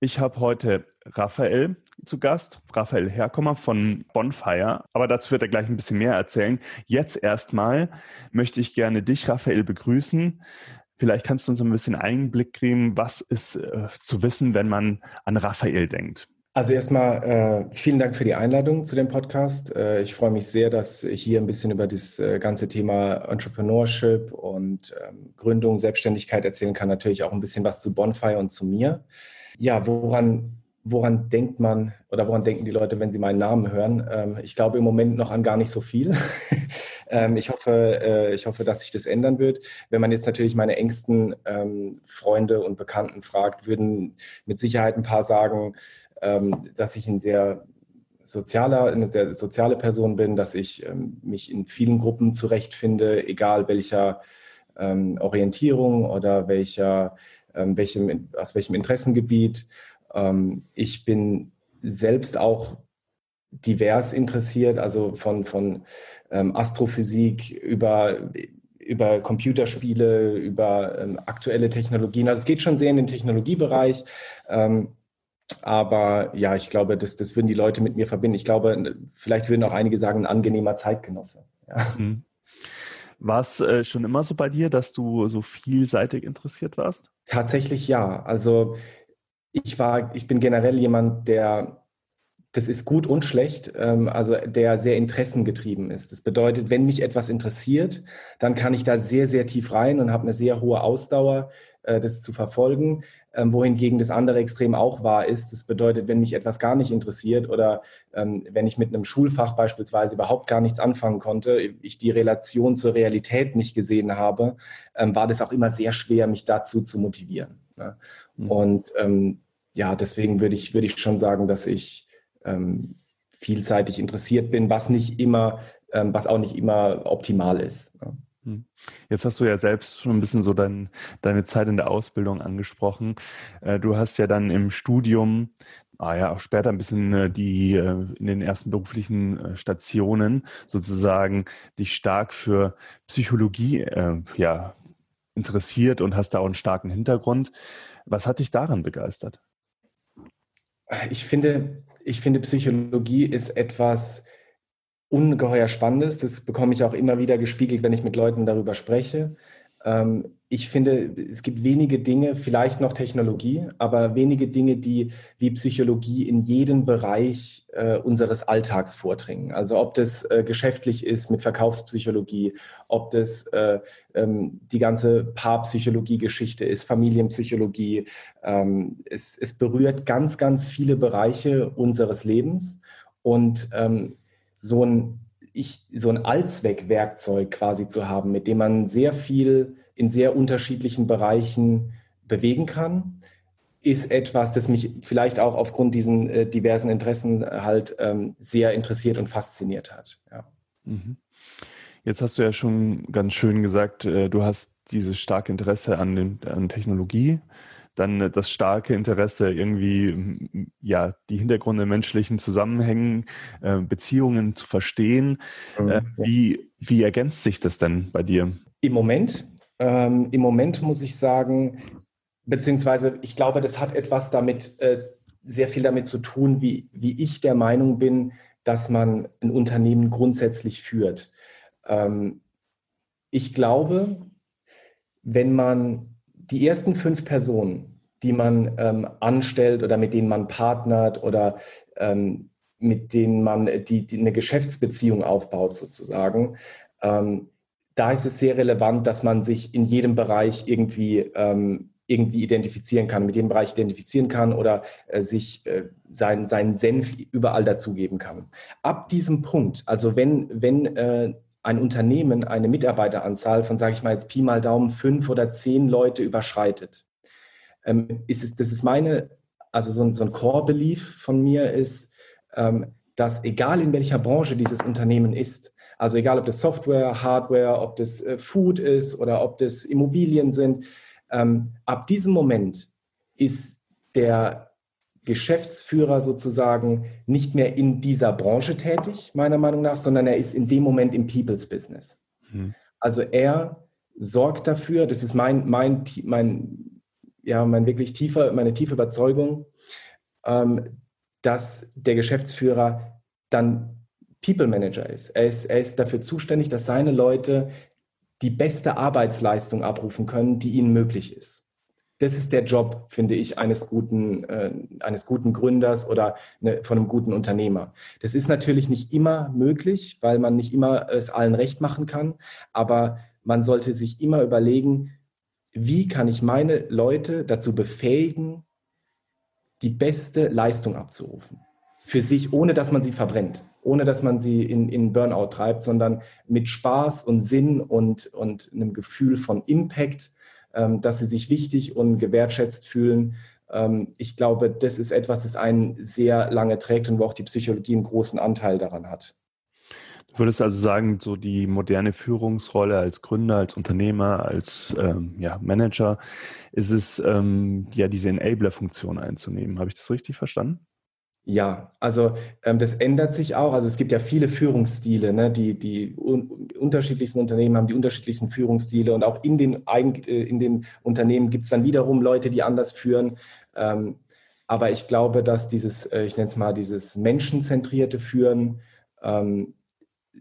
Ich habe heute Raphael zu Gast, Raphael Herkommer von Bonfire, aber dazu wird er gleich ein bisschen mehr erzählen. Jetzt erstmal möchte ich gerne dich, Raphael, begrüßen. Vielleicht kannst du uns ein bisschen Einblick geben, was ist äh, zu wissen, wenn man an Raphael denkt. Also erstmal äh, vielen Dank für die Einladung zu dem Podcast. Äh, ich freue mich sehr, dass ich hier ein bisschen über das äh, ganze Thema Entrepreneurship und ähm, Gründung, Selbstständigkeit erzählen kann. Natürlich auch ein bisschen was zu Bonfire und zu mir ja, woran, woran denkt man oder woran denken die Leute, wenn sie meinen Namen hören? Ähm, ich glaube im Moment noch an gar nicht so viel. ähm, ich, hoffe, äh, ich hoffe, dass sich das ändern wird. Wenn man jetzt natürlich meine engsten ähm, Freunde und Bekannten fragt, würden mit Sicherheit ein paar sagen, dass ich ein sehr sozialer, eine sehr soziale Person bin, dass ich mich in vielen Gruppen zurechtfinde, egal welcher Orientierung oder welcher welchem, aus welchem Interessengebiet. Ähm, ich bin selbst auch divers interessiert, also von, von ähm, Astrophysik über, über Computerspiele, über ähm, aktuelle Technologien. Also es geht schon sehr in den Technologiebereich. Ähm, aber ja, ich glaube, das, das würden die Leute mit mir verbinden. Ich glaube, vielleicht würden auch einige sagen, ein angenehmer Zeitgenosse. Ja. Mhm. War es äh, schon immer so bei dir, dass du so vielseitig interessiert warst? Tatsächlich ja. Also ich war, ich bin generell jemand, der das ist gut und schlecht, ähm, also der sehr interessengetrieben ist. Das bedeutet, wenn mich etwas interessiert, dann kann ich da sehr, sehr tief rein und habe eine sehr hohe Ausdauer, äh, das zu verfolgen. Ähm, wohingegen das andere Extrem auch wahr ist. Das bedeutet, wenn mich etwas gar nicht interessiert oder ähm, wenn ich mit einem Schulfach beispielsweise überhaupt gar nichts anfangen konnte, ich die Relation zur Realität nicht gesehen habe, ähm, war das auch immer sehr schwer, mich dazu zu motivieren. Ne? Mhm. Und ähm, ja, deswegen würde ich, würde ich schon sagen, dass ich ähm, vielseitig interessiert bin, was nicht immer, ähm, was auch nicht immer optimal ist. Ne? Hm. Jetzt hast du ja selbst schon ein bisschen so dein, deine Zeit in der Ausbildung angesprochen. Äh, du hast ja dann im Studium, ah ja, auch später ein bisschen äh, die äh, in den ersten beruflichen Stationen sozusagen dich stark für Psychologie ja, interessiert und hast da auch einen starken Hintergrund. Was hat dich daran begeistert? Ich finde, ich finde, Psychologie ist etwas, ungeheuer Spannendes. Das bekomme ich auch immer wieder gespiegelt, wenn ich mit Leuten darüber spreche. Ähm, ich finde, es gibt wenige Dinge, vielleicht noch Technologie, aber wenige Dinge, die wie Psychologie in jeden Bereich äh, unseres Alltags vordringen. Also ob das äh, geschäftlich ist mit Verkaufspsychologie, ob das äh, ähm, die ganze Paarpsychologie-Geschichte ist, Familienpsychologie. Ähm, es, es, berührt ganz, ganz viele Bereiche unseres Lebens und ähm, so ein, ich, so ein Allzweckwerkzeug quasi zu haben, mit dem man sehr viel in sehr unterschiedlichen Bereichen bewegen kann, ist etwas, das mich vielleicht auch aufgrund diesen äh, diversen Interessen halt ähm, sehr interessiert und fasziniert hat. Ja. Mhm. Jetzt hast du ja schon ganz schön gesagt, äh, du hast dieses starke Interesse an, den, an Technologie dann das starke Interesse, irgendwie ja die Hintergründe menschlichen Zusammenhängen, äh, Beziehungen zu verstehen. Mhm. Äh, wie, wie ergänzt sich das denn bei dir? Im Moment, ähm, im Moment muss ich sagen, beziehungsweise ich glaube, das hat etwas damit, äh, sehr viel damit zu tun, wie, wie ich der Meinung bin, dass man ein Unternehmen grundsätzlich führt. Ähm, ich glaube, wenn man die ersten fünf Personen, die man ähm, anstellt oder mit denen man partnert oder ähm, mit denen man die, die, eine Geschäftsbeziehung aufbaut sozusagen, ähm, da ist es sehr relevant, dass man sich in jedem Bereich irgendwie ähm, irgendwie identifizieren kann, mit jedem Bereich identifizieren kann oder äh, sich äh, sein, seinen Senf überall dazugeben kann. Ab diesem Punkt, also wenn, wenn äh, ein Unternehmen eine Mitarbeiteranzahl von, sage ich mal jetzt Pi mal Daumen, fünf oder zehn Leute überschreitet, ähm, ist es, das ist meine, also so ein, so ein Core-Belief von mir ist, ähm, dass egal in welcher Branche dieses Unternehmen ist, also egal ob das Software, Hardware, ob das äh, Food ist oder ob das Immobilien sind, ähm, ab diesem Moment ist der Geschäftsführer sozusagen nicht mehr in dieser Branche tätig, meiner Meinung nach, sondern er ist in dem Moment im People's Business. Mhm. Also er sorgt dafür, das ist mein, mein, mein, ja, mein wirklich tiefer, meine tiefe Überzeugung, ähm, dass der Geschäftsführer dann People Manager ist. Er, ist. er ist dafür zuständig, dass seine Leute die beste Arbeitsleistung abrufen können, die ihnen möglich ist. Das ist der Job, finde ich, eines guten, äh, eines guten Gründers oder ne, von einem guten Unternehmer. Das ist natürlich nicht immer möglich, weil man nicht immer es allen recht machen kann, aber man sollte sich immer überlegen, wie kann ich meine Leute dazu befähigen, die beste Leistung abzurufen. Für sich, ohne dass man sie verbrennt, ohne dass man sie in, in Burnout treibt, sondern mit Spaß und Sinn und, und einem Gefühl von Impact, dass sie sich wichtig und gewertschätzt fühlen. Ähm, ich glaube, das ist etwas, das einen sehr lange trägt und wo auch die Psychologie einen großen Anteil daran hat. Du würdest also sagen, so die moderne Führungsrolle als Gründer, als Unternehmer, als ähm, ja, Manager, ist es ja diese Enabler-Funktion einzunehmen. Habe ich das richtig verstanden? Ja, also ähm, das ändert sich auch. Also es gibt ja viele Führungsstile, ne? die, die un unterschiedlichsten Unternehmen haben die unterschiedlichsten Führungsstile und auch in den, Eigen äh, in den Unternehmen gibt es dann wiederum Leute, die anders führen. Ähm, aber ich glaube, dass dieses, äh, ich nenne es mal, dieses menschenzentrierte Führen ähm,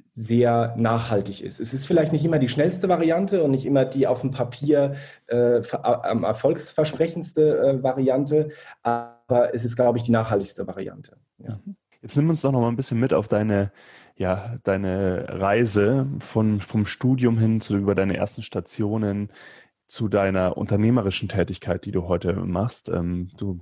sehr nachhaltig ist. Es ist vielleicht nicht immer die schnellste Variante und nicht immer die auf dem Papier äh, am erfolgsversprechendste äh, Variante, aber es ist, glaube ich, die nachhaltigste Variante. Ja. Mhm. Jetzt nimm uns doch noch mal ein bisschen mit auf deine, ja, deine Reise von, vom Studium hin zu über deine ersten Stationen zu deiner unternehmerischen Tätigkeit, die du heute machst. Ähm, du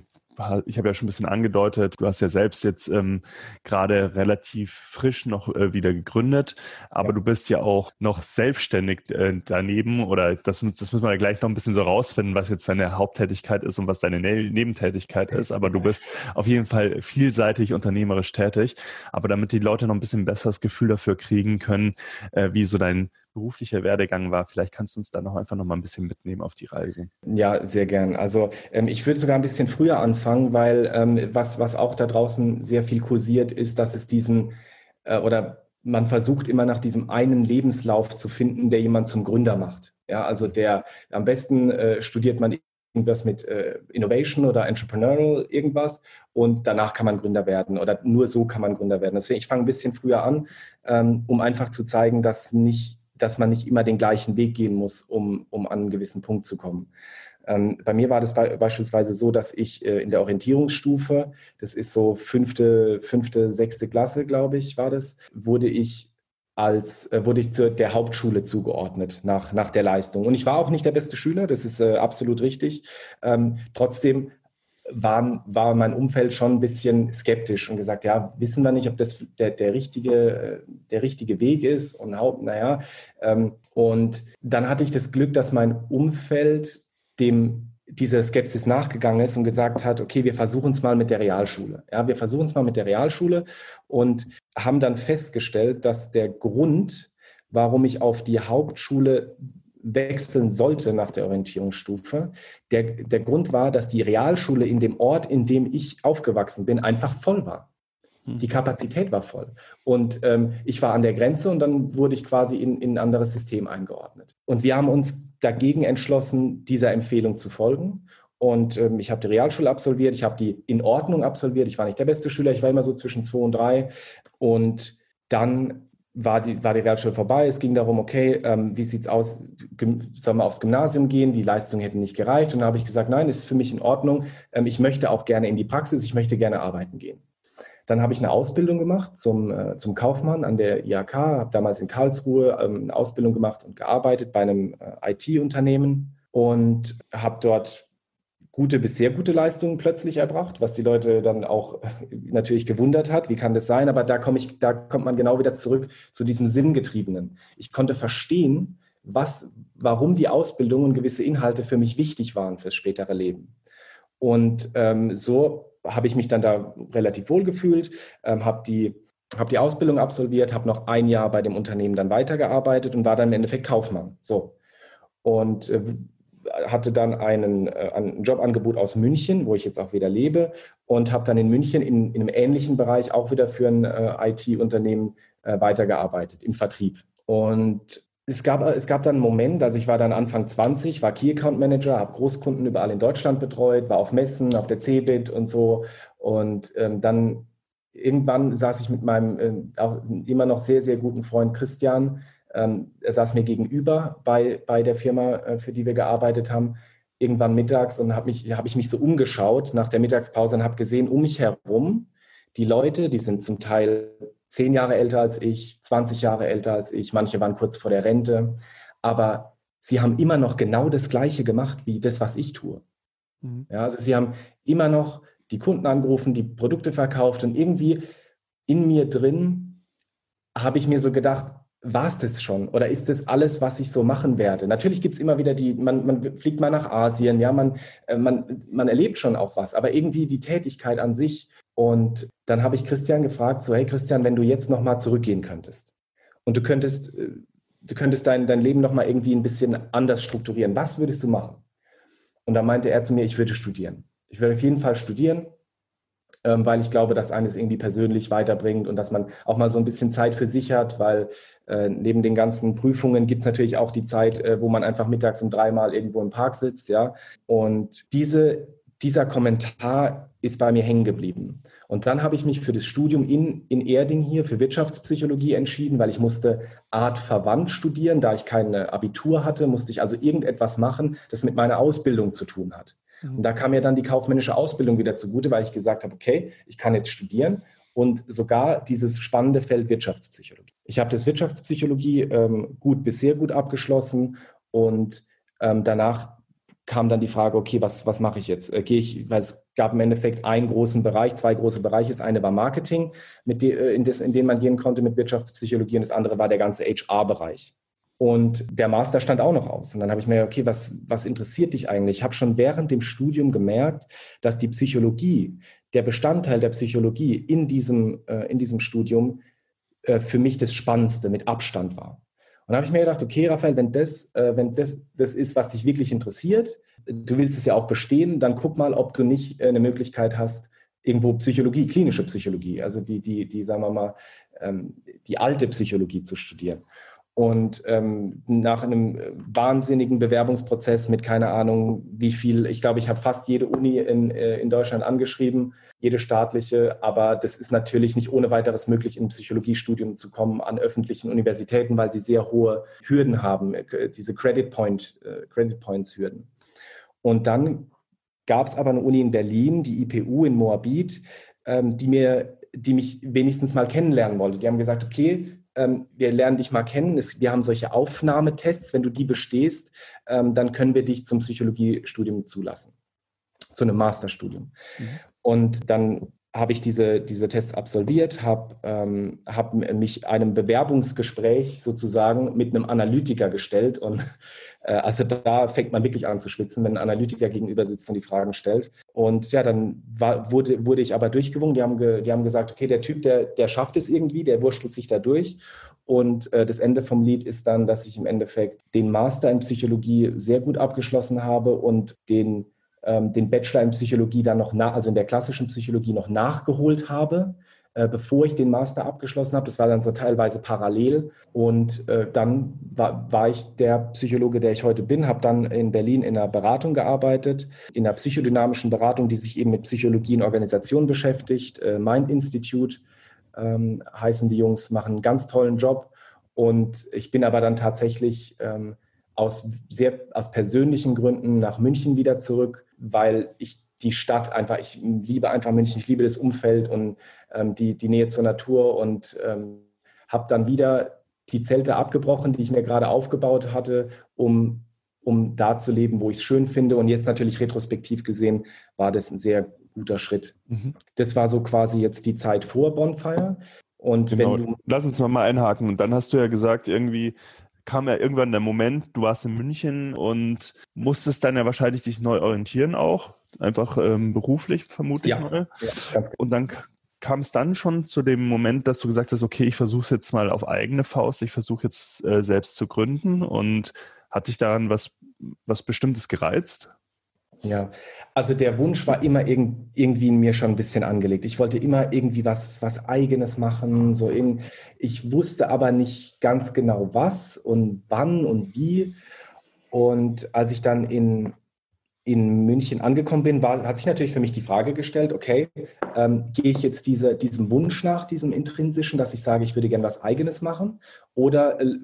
ich habe ja schon ein bisschen angedeutet, du hast ja selbst jetzt ähm, gerade relativ frisch noch äh, wieder gegründet, aber ja. du bist ja auch noch selbstständig äh, daneben oder das, das müssen wir ja gleich noch ein bisschen so rausfinden, was jetzt deine Haupttätigkeit ist und was deine ne Nebentätigkeit ist, aber du bist auf jeden Fall vielseitig unternehmerisch tätig. Aber damit die Leute noch ein bisschen besseres Gefühl dafür kriegen können, äh, wie so dein beruflicher Werdegang war. Vielleicht kannst du uns da noch einfach noch mal ein bisschen mitnehmen auf die Reise. Ja, sehr gern. Also ähm, ich würde sogar ein bisschen früher anfangen, weil ähm, was, was auch da draußen sehr viel kursiert, ist, dass es diesen äh, oder man versucht immer nach diesem einen Lebenslauf zu finden, der jemand zum Gründer macht. Ja, also der am besten äh, studiert man irgendwas mit äh, Innovation oder Entrepreneurial irgendwas und danach kann man Gründer werden oder nur so kann man Gründer werden. Deswegen, ich fange ein bisschen früher an, ähm, um einfach zu zeigen, dass nicht dass man nicht immer den gleichen Weg gehen muss, um, um an einen gewissen Punkt zu kommen. Ähm, bei mir war das be beispielsweise so, dass ich äh, in der Orientierungsstufe, das ist so fünfte, fünfte, sechste Klasse, glaube ich, war das, wurde ich als äh, wurde ich zur der Hauptschule zugeordnet nach, nach der Leistung. Und ich war auch nicht der beste Schüler, das ist äh, absolut richtig. Ähm, trotzdem waren, war mein Umfeld schon ein bisschen skeptisch und gesagt, ja, wissen wir nicht, ob das der, der, richtige, der richtige Weg ist und naja. Ähm, und dann hatte ich das Glück, dass mein Umfeld dem dieser Skepsis nachgegangen ist und gesagt hat, okay, wir versuchen es mal mit der Realschule. Ja, wir versuchen es mal mit der Realschule und haben dann festgestellt, dass der Grund, warum ich auf die Hauptschule wechseln sollte nach der Orientierungsstufe. Der, der Grund war, dass die Realschule in dem Ort, in dem ich aufgewachsen bin, einfach voll war. Hm. Die Kapazität war voll. Und ähm, ich war an der Grenze und dann wurde ich quasi in, in ein anderes System eingeordnet. Und wir haben uns dagegen entschlossen, dieser Empfehlung zu folgen. Und ähm, ich habe die Realschule absolviert, ich habe die in Ordnung absolviert. Ich war nicht der beste Schüler, ich war immer so zwischen zwei und drei. Und dann war die, war die Realschule vorbei. Es ging darum, okay, ähm, wie sieht's aus? Sollen wir aufs Gymnasium gehen? Die Leistung hätte nicht gereicht. Und dann habe ich gesagt, nein, ist für mich in Ordnung. Ähm, ich möchte auch gerne in die Praxis. Ich möchte gerne arbeiten gehen. Dann habe ich eine Ausbildung gemacht zum, äh, zum Kaufmann an der IHK, habe damals in Karlsruhe ähm, eine Ausbildung gemacht und gearbeitet bei einem äh, IT-Unternehmen und habe dort gute bis sehr gute Leistungen plötzlich erbracht, was die Leute dann auch natürlich gewundert hat. Wie kann das sein? Aber da komme ich, da kommt man genau wieder zurück zu diesem Sinngetriebenen. Ich konnte verstehen, was, warum die Ausbildung und gewisse Inhalte für mich wichtig waren fürs spätere Leben. Und ähm, so habe ich mich dann da relativ wohl gefühlt, ähm, habe die habe die Ausbildung absolviert, habe noch ein Jahr bei dem Unternehmen dann weitergearbeitet und war dann im Endeffekt Kaufmann. So. Und äh, hatte dann einen, äh, ein Jobangebot aus München, wo ich jetzt auch wieder lebe, und habe dann in München in, in, einem ähnlichen Bereich auch wieder für ein äh, IT-Unternehmen äh, weitergearbeitet, im Vertrieb. Und es gab, es gab dann einen Moment, also ich war dann Anfang 20, war Key Account Manager, habe Großkunden überall in Deutschland betreut, war auf Messen, auf der CeBIT und so. Und ähm, dann irgendwann saß ich mit meinem äh, auch immer noch sehr, sehr guten Freund Christian ähm, er saß mir gegenüber bei, bei der Firma, äh, für die wir gearbeitet haben, irgendwann mittags und habe hab ich mich so umgeschaut nach der Mittagspause und habe gesehen, um mich herum, die Leute, die sind zum Teil zehn Jahre älter als ich, 20 Jahre älter als ich, manche waren kurz vor der Rente, aber sie haben immer noch genau das Gleiche gemacht wie das, was ich tue. Mhm. Ja, also sie haben immer noch die Kunden angerufen, die Produkte verkauft und irgendwie in mir drin habe ich mir so gedacht, war es das schon? Oder ist das alles, was ich so machen werde? Natürlich gibt es immer wieder die, man, man, fliegt mal nach Asien, ja, man, äh, man, man erlebt schon auch was, aber irgendwie die Tätigkeit an sich. Und dann habe ich Christian gefragt, so, hey Christian, wenn du jetzt nochmal zurückgehen könntest und du könntest, äh, du könntest dein, dein Leben nochmal irgendwie ein bisschen anders strukturieren, was würdest du machen? Und da meinte er zu mir, ich würde studieren. Ich würde auf jeden Fall studieren weil ich glaube, dass eines irgendwie persönlich weiterbringt und dass man auch mal so ein bisschen Zeit für sich hat, weil äh, neben den ganzen Prüfungen gibt es natürlich auch die Zeit, äh, wo man einfach mittags um dreimal irgendwo im Park sitzt, ja. Und diese, dieser Kommentar ist bei mir hängen geblieben. Und dann habe ich mich für das Studium in, in Erding hier für Wirtschaftspsychologie entschieden, weil ich musste Art verwandt studieren. Da ich kein Abitur hatte, musste ich also irgendetwas machen, das mit meiner Ausbildung zu tun hat. Und da kam mir dann die kaufmännische Ausbildung wieder zugute, weil ich gesagt habe, okay, ich kann jetzt studieren und sogar dieses spannende Feld Wirtschaftspsychologie. Ich habe das Wirtschaftspsychologie ähm, gut bis sehr gut abgeschlossen und ähm, danach kam dann die Frage, okay, was, was mache ich jetzt? Äh, Gehe ich, weil es gab im Endeffekt einen großen Bereich, zwei große Bereiche. Das eine war Marketing, mit de, äh, in, das, in den man gehen konnte mit Wirtschaftspsychologie und das andere war der ganze HR-Bereich. Und der Master stand auch noch aus. Und dann habe ich mir, okay, was, was interessiert dich eigentlich? Ich habe schon während dem Studium gemerkt, dass die Psychologie, der Bestandteil der Psychologie in diesem, äh, in diesem Studium äh, für mich das Spannendste mit Abstand war. Und da habe ich mir gedacht, okay, Raphael, wenn das, äh, wenn das das ist, was dich wirklich interessiert, du willst es ja auch bestehen, dann guck mal, ob du nicht äh, eine Möglichkeit hast, irgendwo Psychologie, klinische Psychologie, also die, die, die sagen wir mal, ähm, die alte Psychologie zu studieren. Und ähm, nach einem wahnsinnigen Bewerbungsprozess mit keine Ahnung, wie viel, ich glaube, ich habe fast jede Uni in, äh, in Deutschland angeschrieben, jede staatliche, aber das ist natürlich nicht ohne weiteres möglich, in ein Psychologiestudium zu kommen an öffentlichen Universitäten, weil sie sehr hohe Hürden haben, äh, diese Credit, Point, äh, Credit Points Hürden. Und dann gab es aber eine Uni in Berlin, die IPU in Moabit, ähm, die mir, die mich wenigstens mal kennenlernen wollte. Die haben gesagt, okay, ähm, wir lernen dich mal kennen. wir haben solche Aufnahmetests. Wenn du die bestehst, ähm, dann können wir dich zum Psychologiestudium zulassen, zu einem Masterstudium. Mhm. Und dann habe ich diese, diese Tests absolviert, habe ähm, hab mich einem Bewerbungsgespräch sozusagen mit einem Analytiker gestellt. Und äh, also da fängt man wirklich an zu schwitzen, wenn ein Analytiker gegenüber sitzt und die Fragen stellt. Und ja, dann war, wurde, wurde ich aber durchgewungen. Die haben, ge, die haben gesagt, okay, der Typ, der, der schafft es irgendwie, der wurschtelt sich da durch. Und äh, das Ende vom Lied ist dann, dass ich im Endeffekt den Master in Psychologie sehr gut abgeschlossen habe und den den Bachelor in Psychologie dann noch, nach, also in der klassischen Psychologie noch nachgeholt habe, äh, bevor ich den Master abgeschlossen habe. Das war dann so teilweise parallel. Und äh, dann war, war ich der Psychologe, der ich heute bin, habe dann in Berlin in einer Beratung gearbeitet, in einer psychodynamischen Beratung, die sich eben mit Psychologie und Organisation beschäftigt. Äh, Mind Institute ähm, heißen die Jungs, machen einen ganz tollen Job. Und ich bin aber dann tatsächlich ähm, aus sehr aus persönlichen Gründen nach München wieder zurück, weil ich die Stadt einfach, ich liebe einfach München, ich liebe das Umfeld und ähm, die, die Nähe zur Natur und ähm, habe dann wieder die Zelte abgebrochen, die ich mir gerade aufgebaut hatte, um, um da zu leben, wo ich es schön finde. Und jetzt natürlich retrospektiv gesehen war das ein sehr guter Schritt. Mhm. Das war so quasi jetzt die Zeit vor Bonfire. Und genau. wenn du Lass uns mal einhaken. Und dann hast du ja gesagt, irgendwie, kam ja irgendwann der Moment, du warst in München und musstest dann ja wahrscheinlich dich neu orientieren auch, einfach ähm, beruflich vermutlich ja, mal. Ja, und dann kam es dann schon zu dem Moment, dass du gesagt hast, okay, ich versuche es jetzt mal auf eigene Faust, ich versuche jetzt äh, selbst zu gründen und hat dich daran was, was Bestimmtes gereizt? Ja, also der Wunsch war immer irg irgendwie in mir schon ein bisschen angelegt. Ich wollte immer irgendwie was, was Eigenes machen. So in, ich wusste aber nicht ganz genau was und wann und wie. Und als ich dann in, in München angekommen bin, war, hat sich natürlich für mich die Frage gestellt, okay, ähm, gehe ich jetzt diese, diesem Wunsch nach, diesem intrinsischen, dass ich sage, ich würde gerne was Eigenes machen? Oder äh,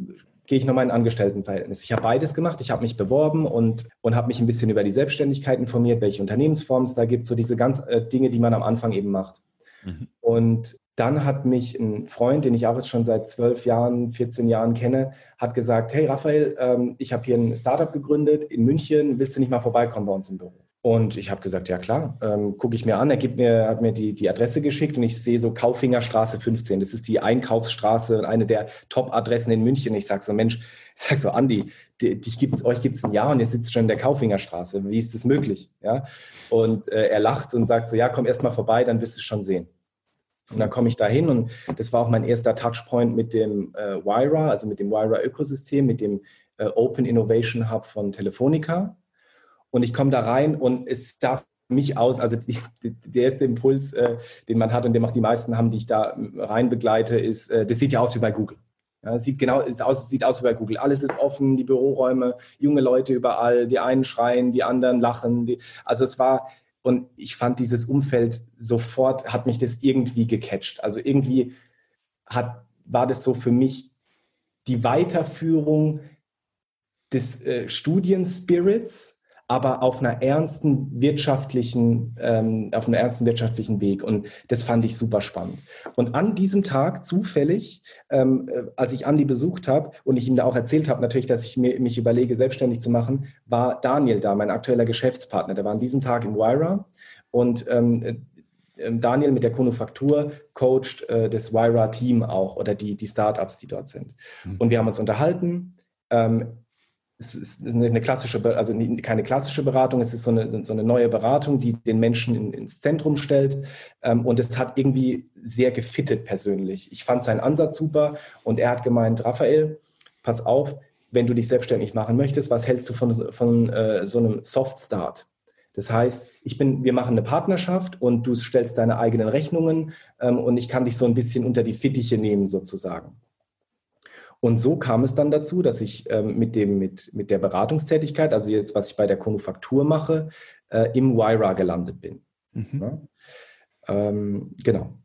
gehe ich nochmal in Angestelltenverhältnis. Ich habe beides gemacht. Ich habe mich beworben und, und habe mich ein bisschen über die Selbstständigkeit informiert, welche Unternehmensformen es da gibt, so diese ganz äh, Dinge, die man am Anfang eben macht. Mhm. Und dann hat mich ein Freund, den ich auch jetzt schon seit zwölf Jahren, 14 Jahren kenne, hat gesagt, hey Raphael, ähm, ich habe hier ein Startup gegründet in München, willst du nicht mal vorbeikommen bei uns im Büro? Und ich habe gesagt, ja klar, ähm, gucke ich mir an. Er gibt mir, hat mir die, die Adresse geschickt und ich sehe so Kaufingerstraße 15. Das ist die Einkaufsstraße eine der Top-Adressen in München. Ich sage so, Mensch, ich sage so, Andi, die gibt's, euch gibt es ein Jahr und ihr sitzt schon in der Kaufingerstraße. Wie ist das möglich? Ja? Und äh, er lacht und sagt so, ja, komm erst mal vorbei, dann wirst du es schon sehen. Und dann komme ich da hin und das war auch mein erster Touchpoint mit dem äh, Wyra, also mit dem Wyra-Ökosystem, mit dem äh, Open Innovation Hub von Telefonica. Und ich komme da rein und es sah mich aus, also die, der erste Impuls, äh, den man hat und den auch die meisten haben, die ich da rein begleite, ist, äh, das sieht ja aus wie bei Google. Ja, sieht genau, ist aus, sieht aus wie bei Google. Alles ist offen, die Büroräume, junge Leute überall, die einen schreien, die anderen lachen. Die, also es war, und ich fand dieses Umfeld sofort, hat mich das irgendwie gecatcht. Also irgendwie hat, war das so für mich die Weiterführung des äh, Studienspirits, aber auf einer ernsten wirtschaftlichen, ähm, auf einem ernsten wirtschaftlichen Weg. Und das fand ich super spannend. Und an diesem Tag zufällig, ähm, äh, als ich Andi besucht habe und ich ihm da auch erzählt habe, natürlich, dass ich mir, mich überlege, selbstständig zu machen, war Daniel da, mein aktueller Geschäftspartner. Der war an diesem Tag in Wyra und ähm, äh, Daniel mit der Konufaktur coacht äh, das Wyra-Team auch oder die, die Startups, die dort sind. Mhm. Und wir haben uns unterhalten. Ähm, es ist eine klassische, also keine klassische Beratung, es ist so eine, so eine neue Beratung, die den Menschen in, ins Zentrum stellt. Ähm, und es hat irgendwie sehr gefittet persönlich. Ich fand seinen Ansatz super und er hat gemeint, Raphael, pass auf, wenn du dich selbstständig machen möchtest, was hältst du von, von äh, so einem Soft Start? Das heißt, ich bin, wir machen eine Partnerschaft und du stellst deine eigenen Rechnungen ähm, und ich kann dich so ein bisschen unter die Fittiche nehmen sozusagen. Und so kam es dann dazu, dass ich ähm, mit, dem, mit, mit der Beratungstätigkeit, also jetzt, was ich bei der Konufaktur mache, äh, im Wyra gelandet bin. Mhm. Ja? Ähm, genau.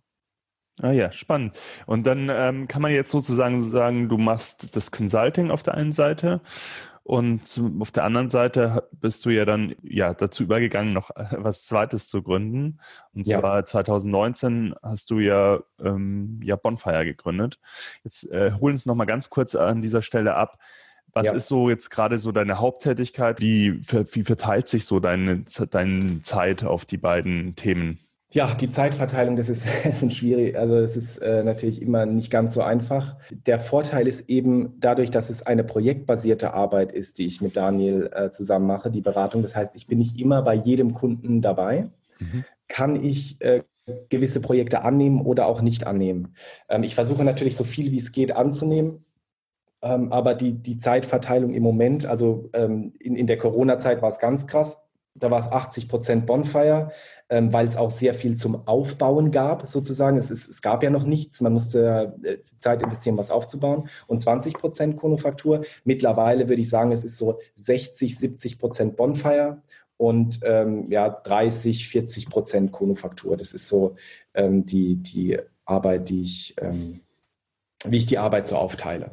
Ah ja, spannend. Und dann ähm, kann man jetzt sozusagen sagen, du machst das Consulting auf der einen Seite und auf der anderen Seite bist du ja dann ja dazu übergegangen, noch äh, was Zweites zu gründen. Und ja. zwar 2019 hast du ja, ähm, ja Bonfire gegründet. Jetzt äh, hol uns noch mal ganz kurz an dieser Stelle ab. Was ja. ist so jetzt gerade so deine Haupttätigkeit? Wie, wie verteilt sich so deine, deine Zeit auf die beiden Themen? Ja, die Zeitverteilung, das ist, schwierig. Also es ist äh, natürlich immer nicht ganz so einfach. Der Vorteil ist eben dadurch, dass es eine projektbasierte Arbeit ist, die ich mit Daniel äh, zusammen mache, die Beratung. Das heißt, ich bin nicht immer bei jedem Kunden dabei. Mhm. Kann ich äh, gewisse Projekte annehmen oder auch nicht annehmen. Ähm, ich versuche natürlich so viel wie es geht anzunehmen. Ähm, aber die, die Zeitverteilung im Moment, also ähm, in, in der Corona-Zeit war es ganz krass da war es 80 Prozent Bonfire, ähm, weil es auch sehr viel zum Aufbauen gab, sozusagen. Es, ist, es gab ja noch nichts, man musste äh, Zeit investieren, was aufzubauen. Und 20 Prozent Konufaktur. Mittlerweile würde ich sagen, es ist so 60, 70 Prozent Bonfire und ähm, ja, 30, 40 Prozent Konufaktur. Das ist so ähm, die, die Arbeit, die ich, ähm, wie ich die Arbeit so aufteile.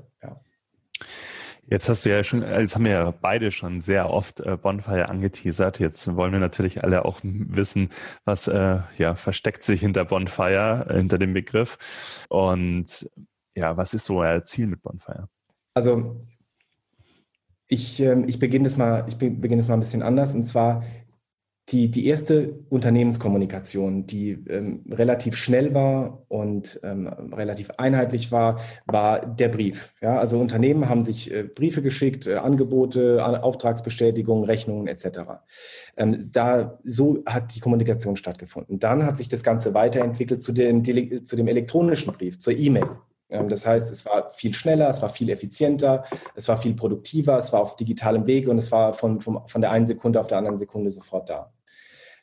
Jetzt hast du ja schon, jetzt haben wir ja beide schon sehr oft äh, Bonfire angeteasert. Jetzt wollen wir natürlich alle auch wissen, was äh, ja versteckt sich hinter Bonfire, äh, hinter dem Begriff. Und ja, was ist so euer Ziel mit Bonfire? Also ich, ähm, ich beginne das mal, ich beginne das mal ein bisschen anders. Und zwar die, die erste Unternehmenskommunikation, die ähm, relativ schnell war und ähm, relativ einheitlich war, war der Brief. Ja, also Unternehmen haben sich äh, Briefe geschickt, äh, Angebote, Auftragsbestätigungen, Rechnungen etc. Ähm, da so hat die Kommunikation stattgefunden. Dann hat sich das Ganze weiterentwickelt zu dem, zu dem elektronischen Brief, zur E-Mail. Ähm, das heißt, es war viel schneller, es war viel effizienter, es war viel produktiver, es war auf digitalem Wege und es war von, von, von der einen Sekunde auf der anderen Sekunde sofort da.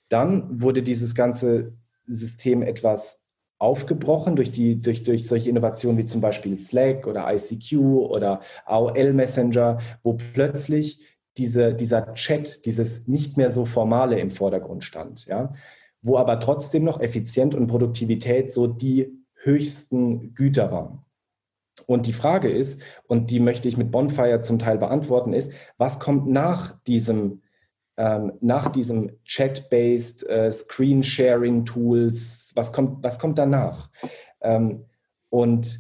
Dann wurde dieses ganze System etwas aufgebrochen durch, die, durch, durch solche Innovationen wie zum Beispiel Slack oder ICQ oder AOL Messenger, wo plötzlich diese, dieser Chat, dieses nicht mehr so formale im Vordergrund stand. Ja? Wo aber trotzdem noch Effizienz und Produktivität so die höchsten Güter waren. Und die Frage ist, und die möchte ich mit Bonfire zum Teil beantworten, ist, was kommt nach diesem, ähm, nach diesem Chat-based äh, Screen-Sharing-Tools, was kommt, was kommt danach? Ähm, und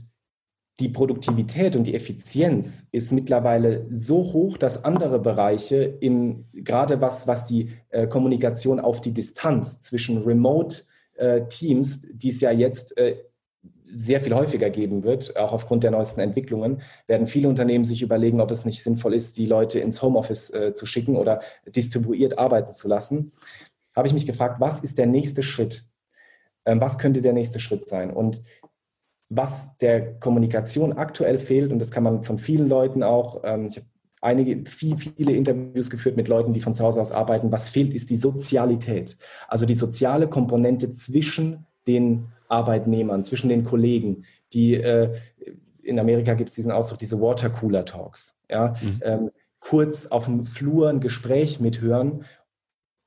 die Produktivität und die Effizienz ist mittlerweile so hoch, dass andere Bereiche, im, gerade was, was die äh, Kommunikation auf die Distanz zwischen Remote-Teams, äh, die es ja jetzt äh, sehr viel häufiger geben wird, auch aufgrund der neuesten Entwicklungen, werden viele Unternehmen sich überlegen, ob es nicht sinnvoll ist, die Leute ins Homeoffice äh, zu schicken oder distribuiert arbeiten zu lassen. Habe ich mich gefragt, was ist der nächste Schritt? Ähm, was könnte der nächste Schritt sein? Und was der Kommunikation aktuell fehlt, und das kann man von vielen Leuten auch, ähm, ich habe einige, viel, viele Interviews geführt mit Leuten, die von zu Hause aus arbeiten, was fehlt, ist die Sozialität. Also die soziale Komponente zwischen den Arbeitnehmern, zwischen den Kollegen, die äh, in Amerika gibt es diesen Ausdruck, diese Watercooler Talks. Ja? Mhm. Ähm, kurz auf dem Flur ein Gespräch mithören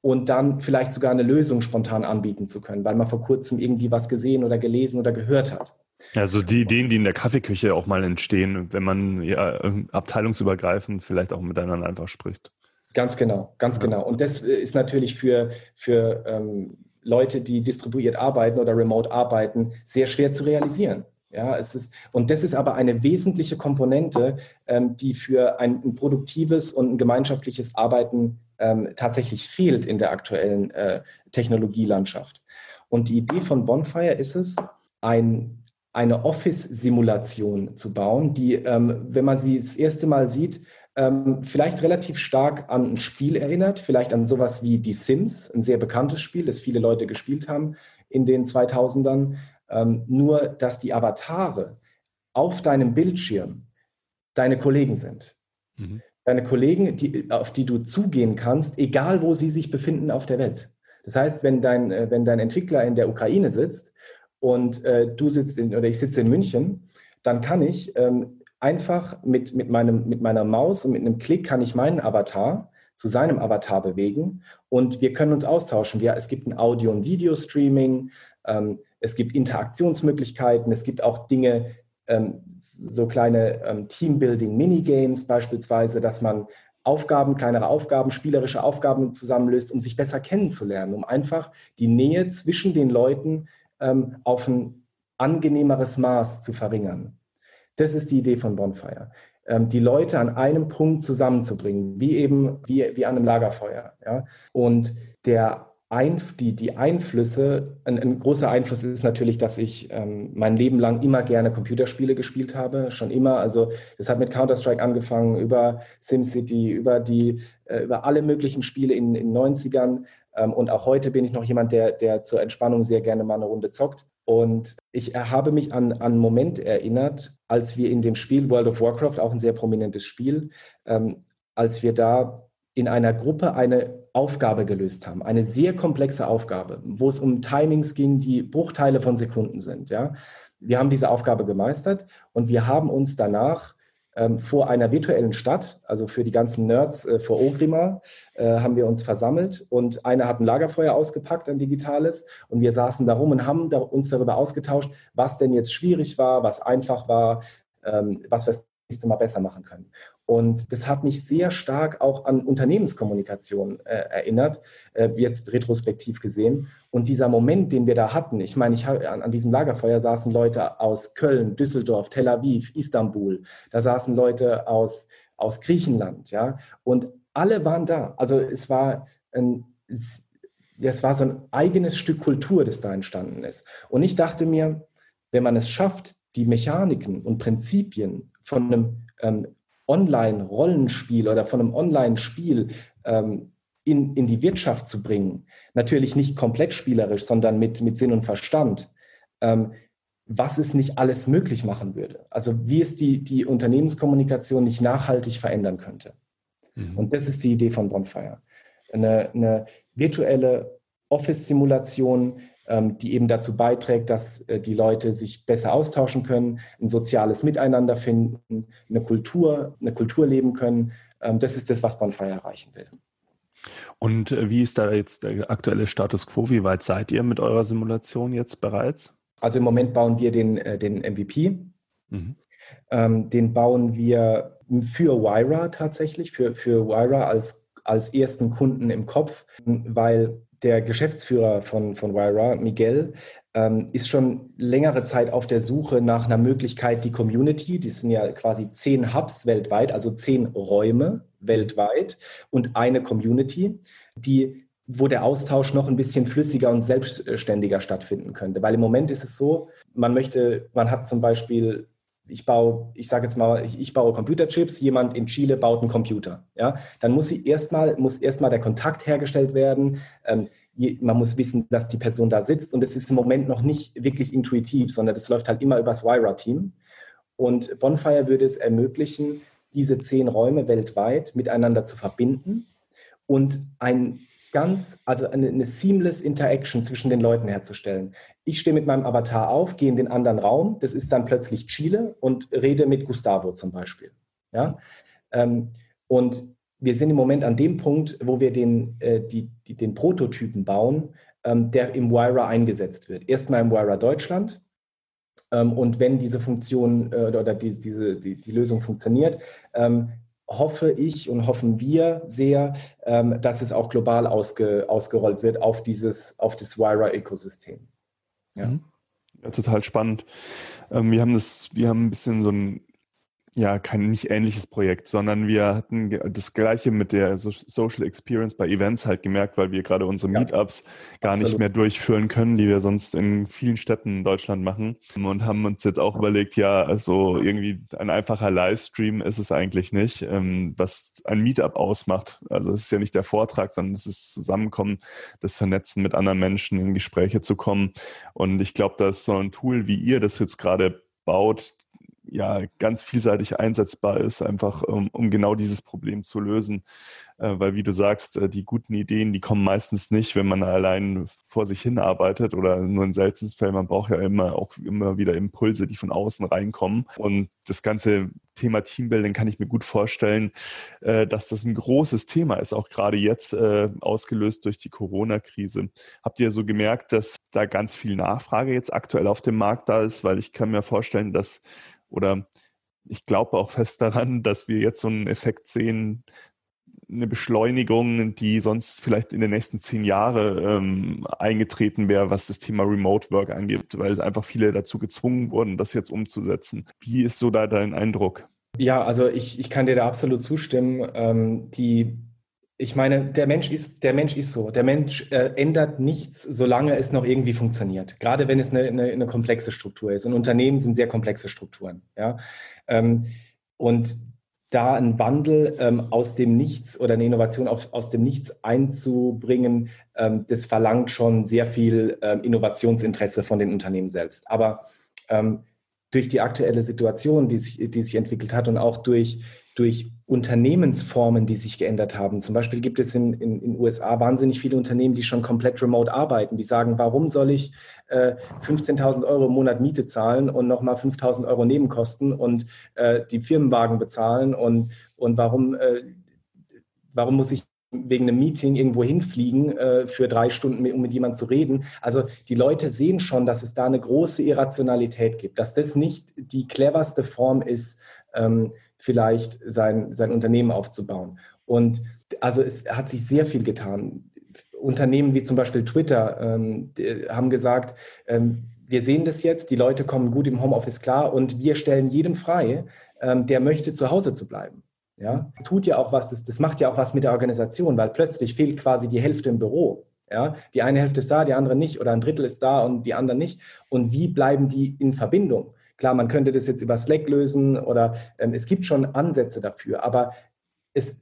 und dann vielleicht sogar eine Lösung spontan anbieten zu können, weil man vor kurzem irgendwie was gesehen oder gelesen oder gehört hat. Also die Ideen, die in der Kaffeeküche auch mal entstehen, wenn man ja abteilungsübergreifend vielleicht auch miteinander einfach spricht. Ganz genau, ganz genau. Und das ist natürlich für, für ähm, Leute, die distribuiert arbeiten oder remote arbeiten, sehr schwer zu realisieren. Ja, es ist, und das ist aber eine wesentliche Komponente, ähm, die für ein, ein, produktives und ein gemeinschaftliches Arbeiten ähm, tatsächlich fehlt in der aktuellen äh, Technologielandschaft. Und die Idee von Bonfire ist es, ein, eine Office-Simulation zu bauen, die, ähm, wenn man sie das erste Mal sieht, ähm, vielleicht relativ stark an ein Spiel erinnert, vielleicht an sowas wie Die Sims, ein sehr bekanntes Spiel, das viele Leute gespielt haben in den 2000ern. Ähm, nur, dass die Avatare auf deinem Bildschirm deine Kollegen sind. Mhm. Deine Kollegen, die, auf die du zugehen kannst, egal wo sie sich befinden auf der Welt. Das heißt, wenn dein, äh, wenn dein Entwickler in der Ukraine sitzt und äh, du sitzt in, oder ich sitze in München, dann kann ich ähm, einfach mit, mit, meinem, mit meiner Maus und mit einem Klick kann ich meinen Avatar zu seinem Avatar bewegen und wir können uns austauschen. Wir, es gibt ein Audio- und Video-Streaming, ähm, es gibt Interaktionsmöglichkeiten, es gibt auch Dinge, ähm, so kleine ähm, Teambuilding-Minigames beispielsweise, dass man Aufgaben, kleinere Aufgaben, spielerische Aufgaben zusammenlöst, um sich besser kennenzulernen, um einfach die Nähe zwischen den Leuten ähm, auf ein angenehmeres Maß zu verringern. Das ist die Idee von Bonfire. Ähm, die Leute an einem Punkt zusammenzubringen, wie eben wie, wie an einem Lagerfeuer. Ja? Und der Einf die, die Einflüsse, ein, ein, großer Einfluss ist natürlich, dass ich ähm, mein Leben lang immer gerne Computerspiele gespielt habe, schon immer. Also das hat mit Counter-Strike angefangen, über SimCity, über die, äh, über alle möglichen Spiele in den 90ern. Ähm, und auch heute bin ich noch jemand, der, der zur Entspannung sehr gerne mal eine Runde zockt. Und ich habe mich an, an einen Moment erinnert, als wir in dem Spiel World of Warcraft, auch ein sehr prominentes Spiel, ähm, als wir da in einer Gruppe eine Aufgabe gelöst haben, eine sehr komplexe Aufgabe, wo es um Timings ging, die Bruchteile von Sekunden sind. Ja? Wir haben diese Aufgabe gemeistert und wir haben uns danach ähm, vor einer virtuellen Stadt, also für die ganzen Nerds äh, vor Ogrima, äh, haben wir uns versammelt und einer hat ein Lagerfeuer ausgepackt, ein digitales, und wir saßen da rum und haben da, uns darüber ausgetauscht, was denn jetzt schwierig war, was einfach war, ähm, was wir nächste Mal besser machen können. Und das hat mich sehr stark auch an Unternehmenskommunikation äh, erinnert, äh, jetzt retrospektiv gesehen. Und dieser Moment, den wir da hatten, ich meine, ich an, an diesem Lagerfeuer saßen Leute aus Köln, Düsseldorf, Tel Aviv, Istanbul, da saßen Leute aus, aus Griechenland, ja, und alle waren da. Also es war ein das war so ein eigenes Stück Kultur, das da entstanden ist. Und ich dachte mir, wenn man es schafft, die Mechaniken und Prinzipien von einem ähm, Online-Rollenspiel oder von einem Online-Spiel ähm, in, in die Wirtschaft zu bringen, natürlich nicht komplett spielerisch, sondern mit, mit Sinn und Verstand, ähm, was es nicht alles möglich machen würde. Also wie es die, die Unternehmenskommunikation nicht nachhaltig verändern könnte. Mhm. Und das ist die Idee von Bonfire. Eine, eine virtuelle Office-Simulation, die eben dazu beiträgt, dass äh, die Leute sich besser austauschen können, ein soziales Miteinander finden, eine Kultur, eine Kultur leben können. Ähm, das ist das, was Bonfire erreichen will. Und äh, wie ist da jetzt der aktuelle Status quo? Wie weit seid ihr mit eurer Simulation jetzt bereits? Also im Moment bauen wir den, äh, den MVP. Mhm. Ähm, den bauen wir für Wyra tatsächlich, für, für Wyra als, als ersten Kunden im Kopf, weil der Geschäftsführer von, von Wyra, Miguel, ähm, ist schon längere Zeit auf der Suche nach einer Möglichkeit, die Community, die sind ja quasi zehn Hubs weltweit, also zehn Räume weltweit und eine Community, die wo der Austausch noch ein bisschen flüssiger und selbstständiger stattfinden könnte. Weil im Moment ist es so, man möchte, man hat zum Beispiel ich baue, ich sage jetzt mal, ich, ich, baue Computerchips, jemand in Chile baut einen Computer. Ja, dann muss sie erstmal, muss erstmal der Kontakt hergestellt werden. Ähm, je, man muss wissen, dass die Person da sitzt und es ist im Moment noch nicht wirklich intuitiv, sondern das läuft halt immer übers Wyra-Team. Und Bonfire würde es ermöglichen, diese zehn Räume weltweit miteinander zu verbinden und ein ganz, also eine, eine, seamless Interaction zwischen den Leuten herzustellen. Ich stehe mit meinem Avatar auf, gehe in den anderen Raum, das ist dann plötzlich Chile und rede mit Gustavo zum Beispiel. Ja? Ähm, und wir sind im Moment an dem Punkt, wo wir den, äh, die, die, den Prototypen bauen, ähm, der im Wira eingesetzt wird. Erstmal im Wira Deutschland. Ähm, und wenn diese Funktion äh, oder die, diese, die, die Lösung funktioniert, ähm, hoffe ich und hoffen wir sehr, ähm, dass es auch global ausge, ausgerollt wird auf dieses, auf das Wira-Ökosystem. Ja. Mhm. ja. total spannend. Ähm, wir haben das, wir haben ein bisschen so ein ja, kein nicht ähnliches Projekt, sondern wir hatten das gleiche mit der Social Experience bei Events halt gemerkt, weil wir gerade unsere ja, Meetups gar absolut. nicht mehr durchführen können, die wir sonst in vielen Städten in Deutschland machen. Und haben uns jetzt auch überlegt, ja, also irgendwie ein einfacher Livestream ist es eigentlich nicht, ähm, was ein Meetup ausmacht. Also es ist ja nicht der Vortrag, sondern es ist Zusammenkommen, das Vernetzen mit anderen Menschen, in Gespräche zu kommen. Und ich glaube, dass so ein Tool, wie ihr das jetzt gerade baut, ja ganz vielseitig einsetzbar ist, einfach um, um genau dieses Problem zu lösen. Äh, weil wie du sagst, äh, die guten Ideen, die kommen meistens nicht, wenn man allein vor sich hin arbeitet oder nur in seltenen Fällen. Man braucht ja immer auch immer wieder Impulse, die von außen reinkommen. Und das ganze Thema Teambuilding kann ich mir gut vorstellen, äh, dass das ein großes Thema ist, auch gerade jetzt äh, ausgelöst durch die Corona-Krise. Habt ihr so gemerkt, dass da ganz viel Nachfrage jetzt aktuell auf dem Markt da ist? Weil ich kann mir vorstellen, dass oder ich glaube auch fest daran, dass wir jetzt so einen Effekt sehen, eine Beschleunigung, die sonst vielleicht in den nächsten zehn Jahren ähm, eingetreten wäre, was das Thema Remote Work angeht, weil einfach viele dazu gezwungen wurden, das jetzt umzusetzen. Wie ist so da dein Eindruck? Ja, also ich, ich kann dir da absolut zustimmen. Ähm, die ich meine, der Mensch ist, der Mensch ist so. Der Mensch äh, ändert nichts, solange es noch irgendwie funktioniert. Gerade wenn es eine, eine, eine komplexe Struktur ist. Und Unternehmen sind sehr komplexe Strukturen. Ja? Ähm, und da ein Wandel ähm, aus dem Nichts oder eine Innovation auf, aus dem Nichts einzubringen, ähm, das verlangt schon sehr viel ähm, Innovationsinteresse von den Unternehmen selbst. Aber ähm, durch die aktuelle Situation, die sich, die sich entwickelt hat und auch durch durch Unternehmensformen, die sich geändert haben. Zum Beispiel gibt es in den USA wahnsinnig viele Unternehmen, die schon komplett remote arbeiten. Die sagen, warum soll ich äh, 15.000 Euro im Monat Miete zahlen und nochmal 5.000 Euro Nebenkosten und äh, die Firmenwagen bezahlen und, und warum, äh, warum muss ich wegen einem Meeting irgendwo hinfliegen äh, für drei Stunden, um mit jemandem zu reden. Also die Leute sehen schon, dass es da eine große Irrationalität gibt, dass das nicht die cleverste Form ist, ähm, vielleicht sein, sein Unternehmen aufzubauen. Und also es hat sich sehr viel getan. Unternehmen wie zum Beispiel Twitter ähm, haben gesagt, ähm, wir sehen das jetzt, die Leute kommen gut im Homeoffice klar und wir stellen jedem frei, ähm, der möchte zu Hause zu bleiben. Ja, tut ja auch was, das, das macht ja auch was mit der Organisation, weil plötzlich fehlt quasi die Hälfte im Büro. Ja, die eine Hälfte ist da, die andere nicht, oder ein Drittel ist da und die andere nicht. Und wie bleiben die in Verbindung? Klar, man könnte das jetzt über Slack lösen oder ähm, es gibt schon Ansätze dafür, aber es,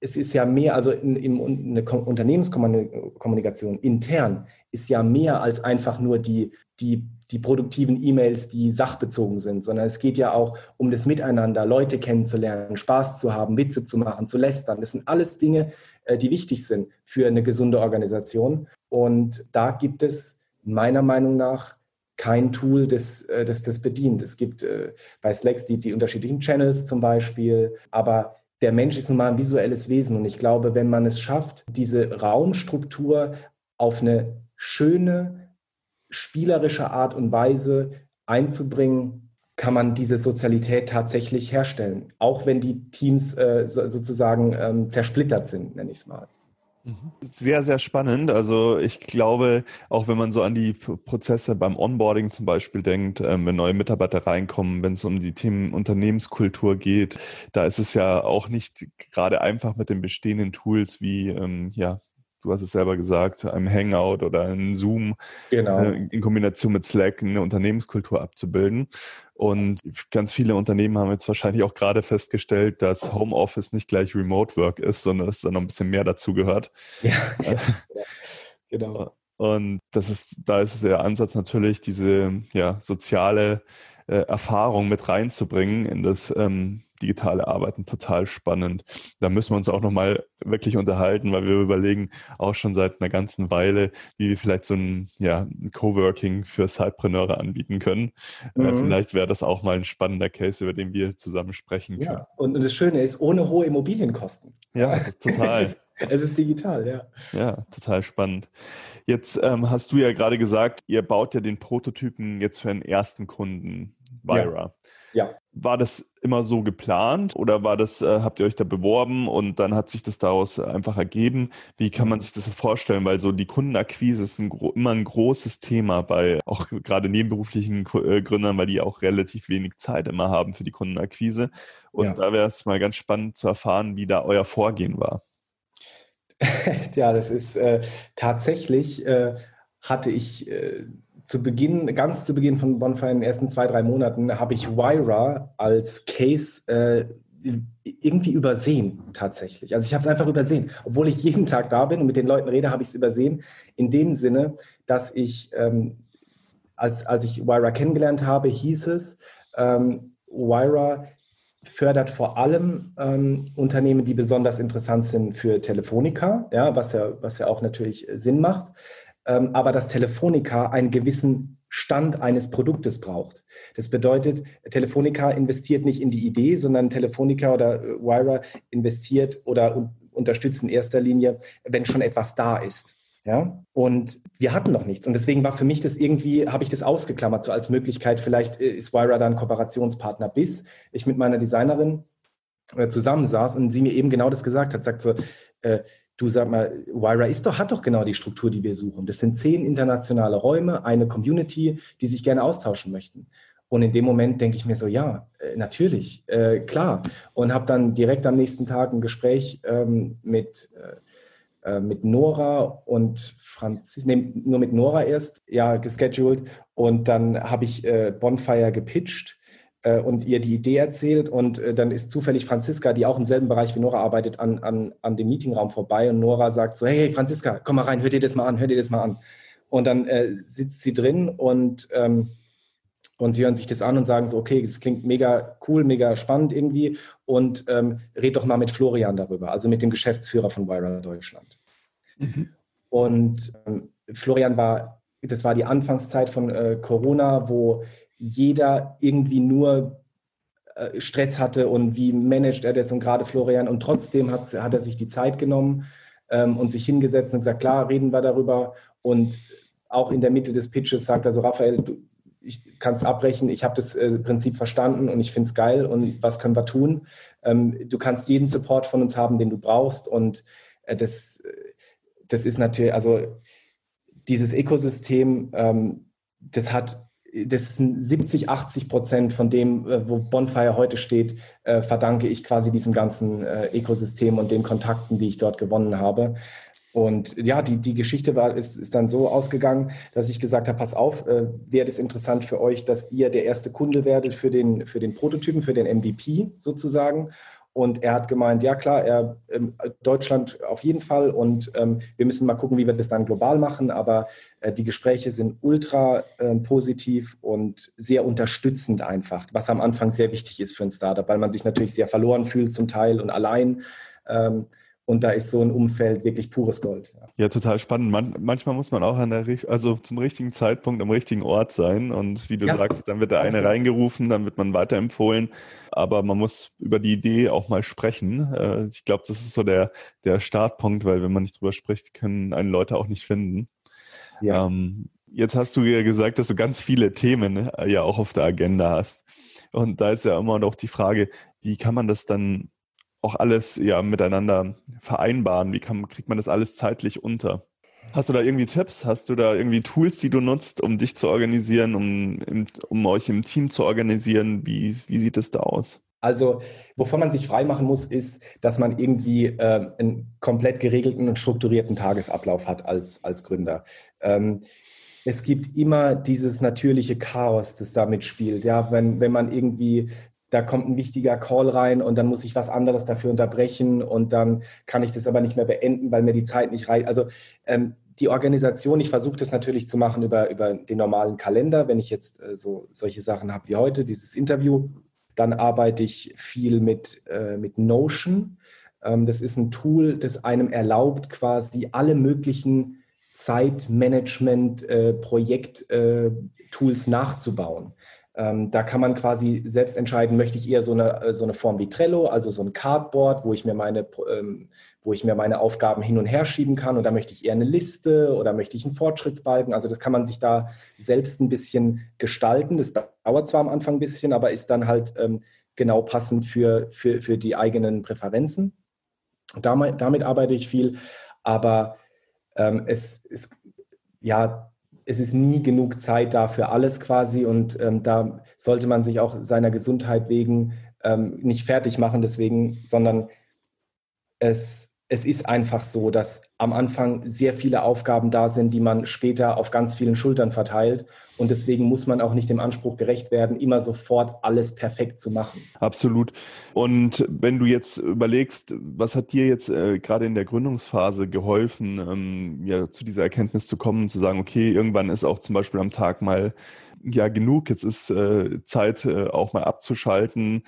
es ist ja mehr, also in, in, eine Unternehmenskommunikation intern ist ja mehr als einfach nur die, die, die produktiven E-Mails, die sachbezogen sind, sondern es geht ja auch um das Miteinander, Leute kennenzulernen, Spaß zu haben, Witze zu machen, zu lästern. Das sind alles Dinge, äh, die wichtig sind für eine gesunde Organisation. Und da gibt es meiner Meinung nach kein Tool, das, äh, das das bedient. Es gibt äh, bei Slack die, die unterschiedlichen Channels zum Beispiel, aber der Mensch ist nun mal ein visuelles Wesen und ich glaube, wenn man es schafft, diese Raumstruktur auf eine schöne, spielerische Art und Weise einzubringen, kann man diese Sozialität tatsächlich herstellen, auch wenn die Teams äh, sozusagen ähm, zersplittert sind, nenne ich es mal. Sehr, sehr spannend. Also ich glaube, auch wenn man so an die Prozesse beim Onboarding zum Beispiel denkt, ähm, wenn neue Mitarbeiter reinkommen, wenn es um die Themen Unternehmenskultur geht, da ist es ja auch nicht gerade einfach mit den bestehenden Tools wie ähm, ja, du hast es selber gesagt, einem Hangout oder einem Zoom genau. äh, in Kombination mit Slack eine Unternehmenskultur abzubilden. Und ganz viele Unternehmen haben jetzt wahrscheinlich auch gerade festgestellt, dass Homeoffice nicht gleich Remote Work ist, sondern dass da noch ein bisschen mehr dazu gehört. Ja, ja genau. Und das ist, da ist der Ansatz natürlich, diese ja, soziale äh, Erfahrung mit reinzubringen in das ähm, digitale Arbeiten total spannend. Da müssen wir uns auch nochmal wirklich unterhalten, weil wir überlegen auch schon seit einer ganzen Weile, wie wir vielleicht so ein ja, Coworking für Sidepreneure anbieten können. Äh, mhm. Vielleicht wäre das auch mal ein spannender Case, über den wir zusammen sprechen können. Ja, und das Schöne ist, ohne hohe Immobilienkosten. Ja, total. es ist digital, ja. Ja, total spannend. Jetzt ähm, hast du ja gerade gesagt, ihr baut ja den Prototypen jetzt für einen ersten Kunden, Vira. Ja. Ja. War das immer so geplant oder war das, äh, habt ihr euch da beworben und dann hat sich das daraus einfach ergeben? Wie kann man sich das vorstellen? Weil so die Kundenakquise ist ein, immer ein großes Thema bei auch gerade nebenberuflichen äh, Gründern, weil die auch relativ wenig Zeit immer haben für die Kundenakquise. Und ja. da wäre es mal ganz spannend zu erfahren, wie da euer Vorgehen war. ja, das ist äh, tatsächlich, äh, hatte ich äh, zu Beginn, ganz zu Beginn von Bonfire in den ersten zwei, drei Monaten, habe ich Wyra als Case äh, irgendwie übersehen tatsächlich. Also ich habe es einfach übersehen. Obwohl ich jeden Tag da bin und mit den Leuten rede, habe ich es übersehen. In dem Sinne, dass ich, ähm, als, als ich Wyra kennengelernt habe, hieß es, ähm, Wyra fördert vor allem ähm, Unternehmen, die besonders interessant sind für Telefonica, ja, was ja, was ja auch natürlich Sinn macht ähm, aber dass Telefonica einen gewissen Stand eines Produktes braucht. Das bedeutet, Telefonica investiert nicht in die Idee, sondern Telefonica oder äh, Wira investiert oder un unterstützt in erster Linie, wenn schon etwas da ist. Ja, und wir hatten noch nichts. Und deswegen war für mich das irgendwie, habe ich das ausgeklammert, so als Möglichkeit, vielleicht äh, ist Wira da ein Kooperationspartner, bis ich mit meiner Designerin äh, zusammensaß und sie mir eben genau das gesagt hat, sagt so, äh, du sag mal, Wyra ist doch, hat doch genau die Struktur, die wir suchen. Das sind zehn internationale Räume, eine Community, die sich gerne austauschen möchten. Und in dem Moment denke ich mir so, ja, äh, natürlich, äh, klar. Und habe dann direkt am nächsten Tag ein Gespräch ähm, mit, äh, äh mit Nora und Franzis, nee, nur mit Nora erst, ja, gescheduled. Und dann habe ich äh, Bonfire gepitcht äh, und ihr die Idee erzählt und äh, dann ist zufällig Franziska, die auch im selben Bereich wie Nora arbeitet, an, an, an dem Meetingraum vorbei und Nora sagt so, hey, hey Franziska, komm mal rein, hör dir das mal an, hör dir das mal an. Und dann äh, sitzt sie drin und, ähm, und sie hören sich das an und sagen so, okay, das klingt mega cool, mega spannend irgendwie und ähm, red doch mal mit Florian darüber, also mit dem Geschäftsführer von Vira Deutschland. Mhm. Und ähm, Florian war, das war die Anfangszeit von äh, Corona, wo jeder irgendwie nur äh, Stress hatte und wie managt er das und gerade Florian. Und trotzdem hat, hat er sich die Zeit genommen ähm, und sich hingesetzt und gesagt, klar, reden wir darüber. Und auch in der Mitte des Pitches sagt er so, Raphael, du, ich kann es abbrechen, ich habe das äh, Prinzip verstanden und ich finde es geil und was können wir tun? Ähm, du kannst jeden Support von uns haben, den du brauchst. Und äh, das, das ist natürlich, also dieses Ökosystem, ähm, das hat das sind 70, 80 Prozent von dem, äh, wo Bonfire heute steht, äh, verdanke ich quasi diesem ganzen äh, Ökosystem und den Kontakten, die ich dort gewonnen habe. Und ja, die, die Geschichte war, ist, ist dann so ausgegangen, dass ich gesagt habe, pass auf, äh, wäre das interessant für euch, dass ihr der erste Kunde werdet für den, für den Prototypen, für den MVP sozusagen. Und er hat gemeint, ja klar, er ähm, Deutschland auf jeden Fall und ähm, wir müssen mal gucken, wie wir das dann global machen. Aber äh, die Gespräche sind ultra äh, positiv und sehr unterstützend einfach, was am Anfang sehr wichtig ist für ein Startup, weil man sich natürlich sehr verloren fühlt zum Teil und allein. Ähm, und da ist so ein Umfeld wirklich pures Gold. Ja, ja total spannend. Man, manchmal muss man auch an der, also zum richtigen Zeitpunkt am richtigen Ort sein. Und wie du ja. sagst, dann wird der eine reingerufen, dann wird man weiterempfohlen. Aber man muss über die Idee auch mal sprechen. Äh, ich glaube, das ist so der, der Startpunkt, weil wenn man nicht drüber spricht, können einen Leute auch nicht finden. Ja. Ähm, jetzt hast du ja gesagt, dass du ganz viele Themen äh, ja auch auf der Agenda hast. Und da ist ja immer noch die Frage, wie kann man das dann auch alles ja miteinander vereinbaren? Wie kann, kriegt man das alles zeitlich unter? Hast du da irgendwie Tipps? Hast du da irgendwie Tools, die du nutzt, um dich zu organisieren, um, um euch im Team zu organisieren? Wie, wie sieht es da aus? Also, wovon man sich freimachen muss, ist, dass man irgendwie äh, einen komplett geregelten und strukturierten Tagesablauf hat als, als Gründer. Ähm, es gibt immer dieses natürliche Chaos, das da mitspielt. Ja, wenn, wenn man irgendwie da kommt ein wichtiger Call rein und dann muss ich was anderes dafür unterbrechen und dann kann ich das aber nicht mehr beenden, weil mir die Zeit nicht reicht. Also ähm, die Organisation, ich versuche das natürlich zu machen über, über den normalen Kalender, wenn ich jetzt äh, so solche Sachen habe wie heute, dieses Interview, dann arbeite ich viel mit, äh, mit Notion. Ähm, das ist ein Tool, das einem erlaubt, quasi alle möglichen Zeitmanagement-Projekt-Tools äh, nachzubauen. Ähm, da kann man quasi selbst entscheiden, möchte ich eher so eine, äh, so eine Form wie Trello, also so ein Cardboard, wo ich mir meine, ähm, wo ich mir meine Aufgaben hin und her schieben kann oder möchte ich eher eine Liste oder möchte ich einen Fortschrittsbalken. Also das kann man sich da selbst ein bisschen gestalten. Das dauert zwar am Anfang ein bisschen, aber ist dann halt ähm, genau passend für, für, für die eigenen Präferenzen. Damit, damit arbeite ich viel, aber ähm, es ist ja es ist nie genug Zeit da für alles quasi und ähm, da sollte man sich auch seiner Gesundheit wegen ähm, nicht fertig machen deswegen, sondern es es ist einfach so, dass am Anfang sehr viele Aufgaben da sind, die man später auf ganz vielen Schultern verteilt. Und deswegen muss man auch nicht dem Anspruch gerecht werden, immer sofort alles perfekt zu machen. Absolut. Und wenn du jetzt überlegst, was hat dir jetzt äh, gerade in der Gründungsphase geholfen, ähm, ja, zu dieser Erkenntnis zu kommen, zu sagen, okay, irgendwann ist auch zum Beispiel am Tag mal ja genug, jetzt ist äh, Zeit äh, auch mal abzuschalten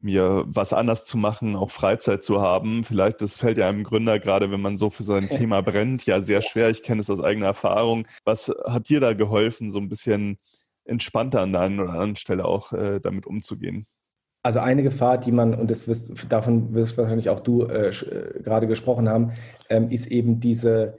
mir was anders zu machen, auch Freizeit zu haben. Vielleicht, das fällt ja einem Gründer, gerade wenn man so für sein Thema brennt, ja sehr schwer. Ich kenne es aus eigener Erfahrung. Was hat dir da geholfen, so ein bisschen entspannter an der einen oder anderen Stelle auch äh, damit umzugehen? Also eine Gefahr, die man, und das wirst, davon wirst wahrscheinlich auch du äh, äh, gerade gesprochen haben, ähm, ist eben diese,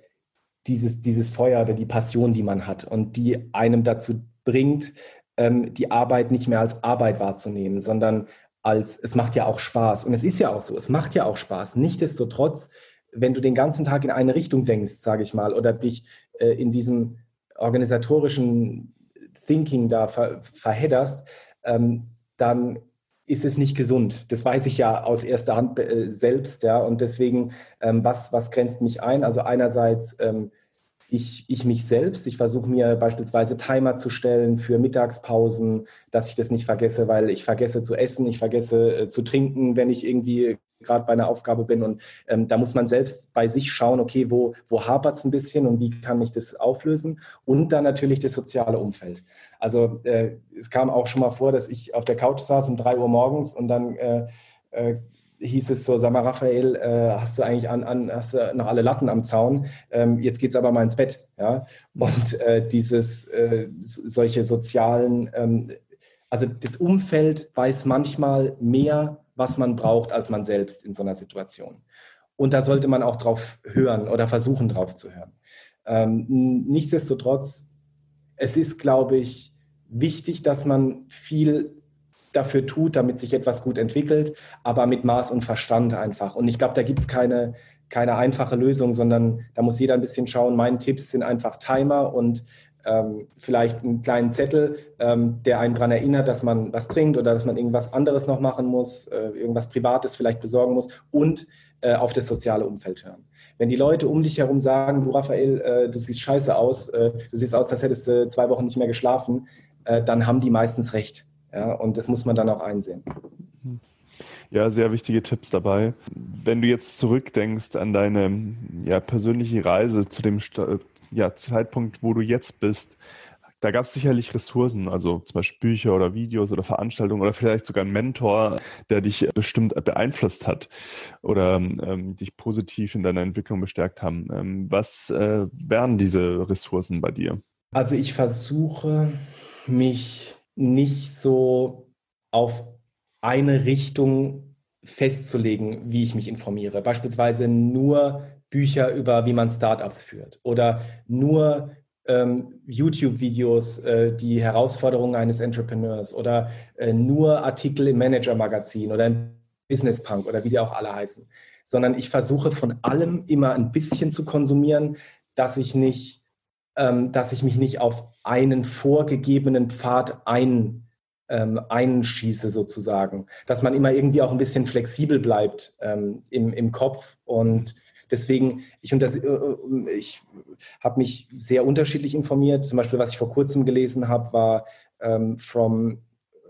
dieses, dieses Feuer oder die Passion, die man hat und die einem dazu bringt, ähm, die Arbeit nicht mehr als Arbeit wahrzunehmen, sondern als es macht ja auch Spaß. Und es ist ja auch so, es macht ja auch Spaß. Nichtsdestotrotz, wenn du den ganzen Tag in eine Richtung denkst, sage ich mal, oder dich äh, in diesem organisatorischen Thinking da ver verhedderst, ähm, dann ist es nicht gesund. Das weiß ich ja aus erster Hand äh, selbst, ja. Und deswegen, ähm, was, was grenzt mich ein? Also einerseits ähm, ich, ich mich selbst. Ich versuche mir beispielsweise Timer zu stellen für Mittagspausen, dass ich das nicht vergesse, weil ich vergesse zu essen, ich vergesse äh, zu trinken, wenn ich irgendwie gerade bei einer Aufgabe bin. Und ähm, da muss man selbst bei sich schauen, okay, wo, wo hapert es ein bisschen und wie kann ich das auflösen? Und dann natürlich das soziale Umfeld. Also äh, es kam auch schon mal vor, dass ich auf der Couch saß um drei Uhr morgens und dann äh, äh, hieß es so, sag mal, Raphael, äh, hast du eigentlich an, an, hast du noch alle Latten am Zaun? Ähm, jetzt geht's aber mal ins Bett. Ja? Und äh, dieses, äh, solche sozialen, ähm, also das Umfeld weiß manchmal mehr, was man braucht, als man selbst in so einer Situation. Und da sollte man auch drauf hören oder versuchen, drauf zu hören. Ähm, nichtsdestotrotz, es ist, glaube ich, wichtig, dass man viel dafür tut, damit sich etwas gut entwickelt, aber mit Maß und Verstand einfach. Und ich glaube, da gibt es keine, keine einfache Lösung, sondern da muss jeder ein bisschen schauen. Meine Tipps sind einfach Timer und ähm, vielleicht einen kleinen Zettel, ähm, der einen daran erinnert, dass man was trinkt oder dass man irgendwas anderes noch machen muss, äh, irgendwas Privates vielleicht besorgen muss und äh, auf das soziale Umfeld hören. Wenn die Leute um dich herum sagen, du Raphael, äh, du siehst scheiße aus, äh, du siehst aus, als hättest du zwei Wochen nicht mehr geschlafen, äh, dann haben die meistens recht. Ja? Und das muss man dann auch einsehen. Ja, sehr wichtige Tipps dabei. Wenn du jetzt zurückdenkst an deine ja, persönliche Reise zu dem ja, Zeitpunkt, wo du jetzt bist, da gab es sicherlich Ressourcen, also zum Beispiel Bücher oder Videos oder Veranstaltungen oder vielleicht sogar einen Mentor, der dich bestimmt beeinflusst hat oder ähm, dich positiv in deiner Entwicklung bestärkt haben. Ähm, was äh, wären diese Ressourcen bei dir? Also ich versuche mich nicht so auf eine Richtung festzulegen, wie ich mich informiere. Beispielsweise nur Bücher über, wie man Startups führt oder nur ähm, YouTube-Videos, äh, die Herausforderungen eines Entrepreneurs oder äh, nur Artikel im Manager-Magazin oder im Business Punk oder wie sie auch alle heißen, sondern ich versuche von allem immer ein bisschen zu konsumieren, dass ich nicht, ähm, dass ich mich nicht auf einen vorgegebenen Pfad ein, ähm, einschieße sozusagen, dass man immer irgendwie auch ein bisschen flexibel bleibt ähm, im, im Kopf und Deswegen, ich, äh, äh, ich habe mich sehr unterschiedlich informiert. Zum Beispiel, was ich vor kurzem gelesen habe, war ähm, From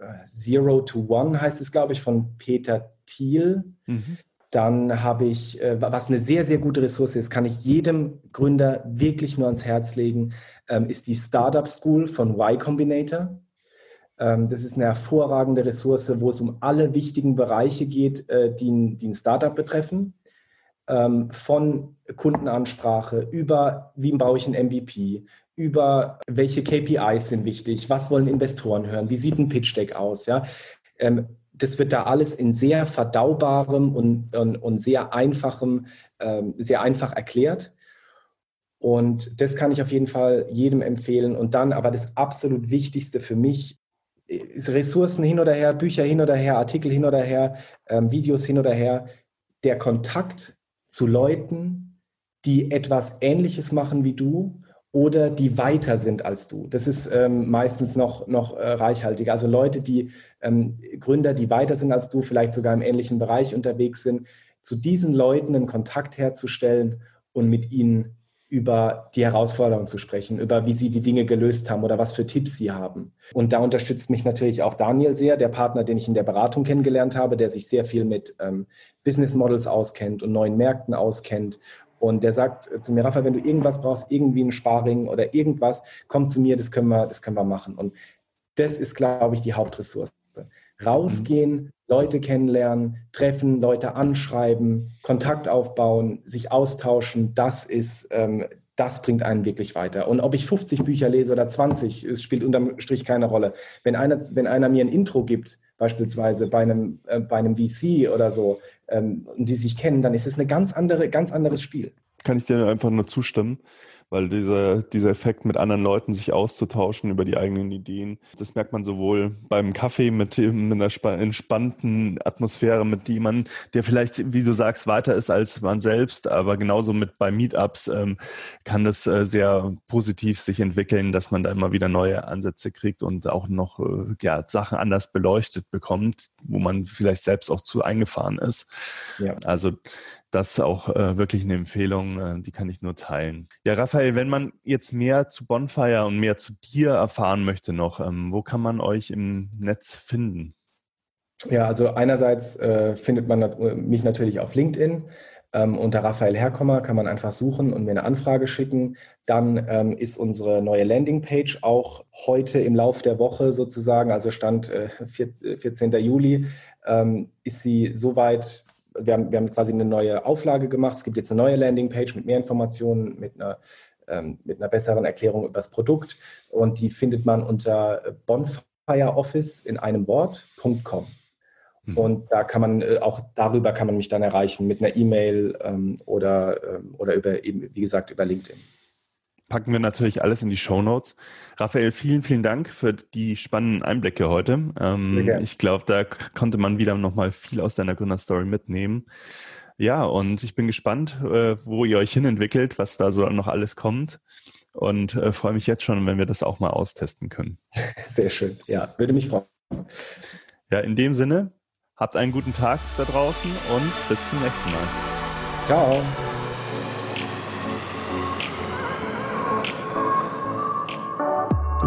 äh, Zero to One, heißt es, glaube ich, von Peter Thiel. Mhm. Dann habe ich, äh, was eine sehr, sehr gute Ressource ist, kann ich jedem Gründer wirklich nur ans Herz legen, ähm, ist die Startup School von Y Combinator. Ähm, das ist eine hervorragende Ressource, wo es um alle wichtigen Bereiche geht, äh, die, die ein Startup betreffen ähm, von Kundenansprache über, wie baue ich ein MVP, über welche KPIs sind wichtig, was wollen Investoren hören, wie sieht ein Pitch Deck aus, ja. Das wird da alles in sehr verdaubarem und, und, und sehr einfachem, ähm, sehr einfach erklärt. Und das kann ich auf jeden Fall jedem empfehlen. Und dann aber das absolut Wichtigste für mich ist Ressourcen hin oder her, Bücher hin oder her, Artikel hin oder her, ähm, Videos hin oder her. Der Kontakt zu Leuten, die etwas Ähnliches machen wie du oder die weiter sind als du. Das ist ähm, meistens noch, noch äh, reichhaltiger. Also Leute, die ähm, Gründer, die weiter sind als du, vielleicht sogar im ähnlichen Bereich unterwegs sind, zu diesen Leuten einen Kontakt herzustellen und mit ihnen über die Herausforderungen zu sprechen, über wie sie die Dinge gelöst haben oder was für Tipps sie haben. Und da unterstützt mich natürlich auch Daniel sehr, der Partner, den ich in der Beratung kennengelernt habe, der sich sehr viel mit ähm, Business Models auskennt und neuen Märkten auskennt. Und der sagt zu mir, Rafa, wenn du irgendwas brauchst, irgendwie ein Sparring oder irgendwas, komm zu mir, das können wir, das können wir machen. Und das ist, glaube ich, die Hauptressource. Rausgehen, mhm. Leute kennenlernen, treffen, Leute anschreiben, Kontakt aufbauen, sich austauschen, das ist, ähm, das bringt einen wirklich weiter. Und ob ich 50 Bücher lese oder 20, es spielt unterm Strich keine Rolle. Wenn einer, wenn einer mir ein Intro gibt, beispielsweise bei einem, äh, bei einem VC oder so, ähm, die sich kennen, dann ist es ein ganz, andere, ganz anderes Spiel. Kann ich dir einfach nur zustimmen weil dieser, dieser Effekt mit anderen Leuten sich auszutauschen über die eigenen Ideen, das merkt man sowohl beim Kaffee mit, mit einer entspannten Atmosphäre, mit die man, der vielleicht, wie du sagst, weiter ist als man selbst, aber genauso mit bei Meetups ähm, kann das äh, sehr positiv sich entwickeln, dass man da immer wieder neue Ansätze kriegt und auch noch äh, ja, Sachen anders beleuchtet bekommt, wo man vielleicht selbst auch zu eingefahren ist. Ja. Also das ist auch äh, wirklich eine Empfehlung, äh, die kann ich nur teilen. Ja, Raphael, wenn man jetzt mehr zu Bonfire und mehr zu dir erfahren möchte noch, ähm, wo kann man euch im Netz finden? Ja, also einerseits äh, findet man mich natürlich auf LinkedIn. Ähm, unter Raphael Herkommer kann man einfach suchen und mir eine Anfrage schicken. Dann ähm, ist unsere neue Landingpage auch heute im Lauf der Woche sozusagen, also Stand äh, 14. Juli, ähm, ist sie soweit wir haben, wir haben quasi eine neue Auflage gemacht. Es gibt jetzt eine neue Landingpage mit mehr Informationen, mit einer, ähm, mit einer besseren Erklärung über das Produkt. Und die findet man unter bonfireoffice in einem Wort.com. Mhm. Und da kann man, äh, auch darüber kann man mich dann erreichen mit einer E-Mail ähm, oder, ähm, oder über eben, wie gesagt, über LinkedIn packen wir natürlich alles in die Show Notes. Raphael, vielen, vielen Dank für die spannenden Einblicke heute. Ähm, ich glaube, da konnte man wieder nochmal viel aus deiner Gründerstory mitnehmen. Ja, und ich bin gespannt, äh, wo ihr euch hinentwickelt, was da so noch alles kommt. und äh, freue mich jetzt schon, wenn wir das auch mal austesten können. Sehr schön. Ja, würde mich freuen. Ja, in dem Sinne, habt einen guten Tag da draußen und bis zum nächsten Mal. Ciao.